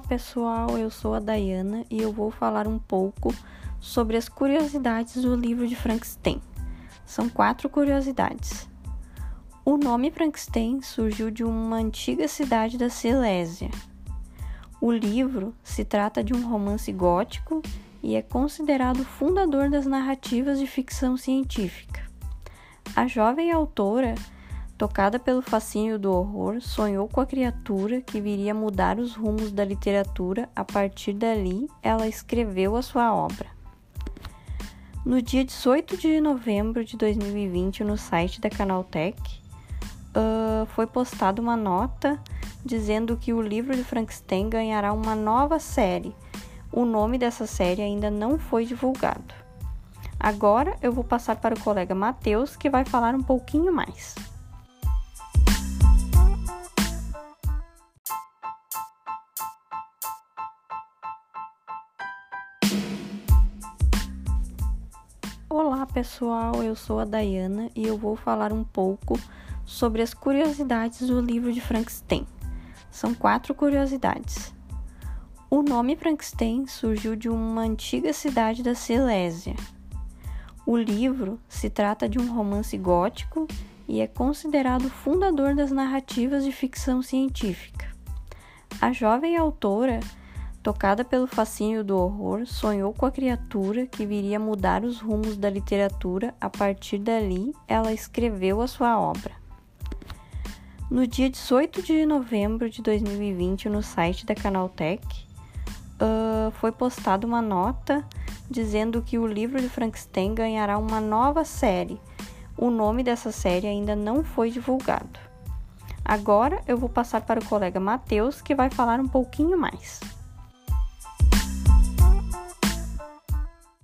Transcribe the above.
pessoal, eu sou a Dayana e eu vou falar um pouco sobre as curiosidades do livro de Frankenstein. São quatro curiosidades. O nome Frankenstein surgiu de uma antiga cidade da Silésia. O livro se trata de um romance gótico e é considerado fundador das narrativas de ficção científica. A jovem autora Tocada pelo fascínio do horror, sonhou com a criatura que viria mudar os rumos da literatura. A partir dali, ela escreveu a sua obra. No dia 18 de novembro de 2020, no site da Canaltech, uh, foi postada uma nota dizendo que o livro de Frankenstein ganhará uma nova série. O nome dessa série ainda não foi divulgado. Agora eu vou passar para o colega Matheus, que vai falar um pouquinho mais. Pessoal, eu sou a Dayana e eu vou falar um pouco sobre as curiosidades do livro de Frankenstein. São quatro curiosidades. O nome Frankenstein surgiu de uma antiga cidade da Silésia. O livro se trata de um romance gótico e é considerado fundador das narrativas de ficção científica. A jovem autora Tocada pelo fascínio do horror, sonhou com a criatura que viria mudar os rumos da literatura. A partir dali, ela escreveu a sua obra. No dia 18 de novembro de 2020, no site da Canaltech, uh, foi postada uma nota dizendo que o livro de Frankenstein ganhará uma nova série. O nome dessa série ainda não foi divulgado. Agora eu vou passar para o colega Matheus, que vai falar um pouquinho mais.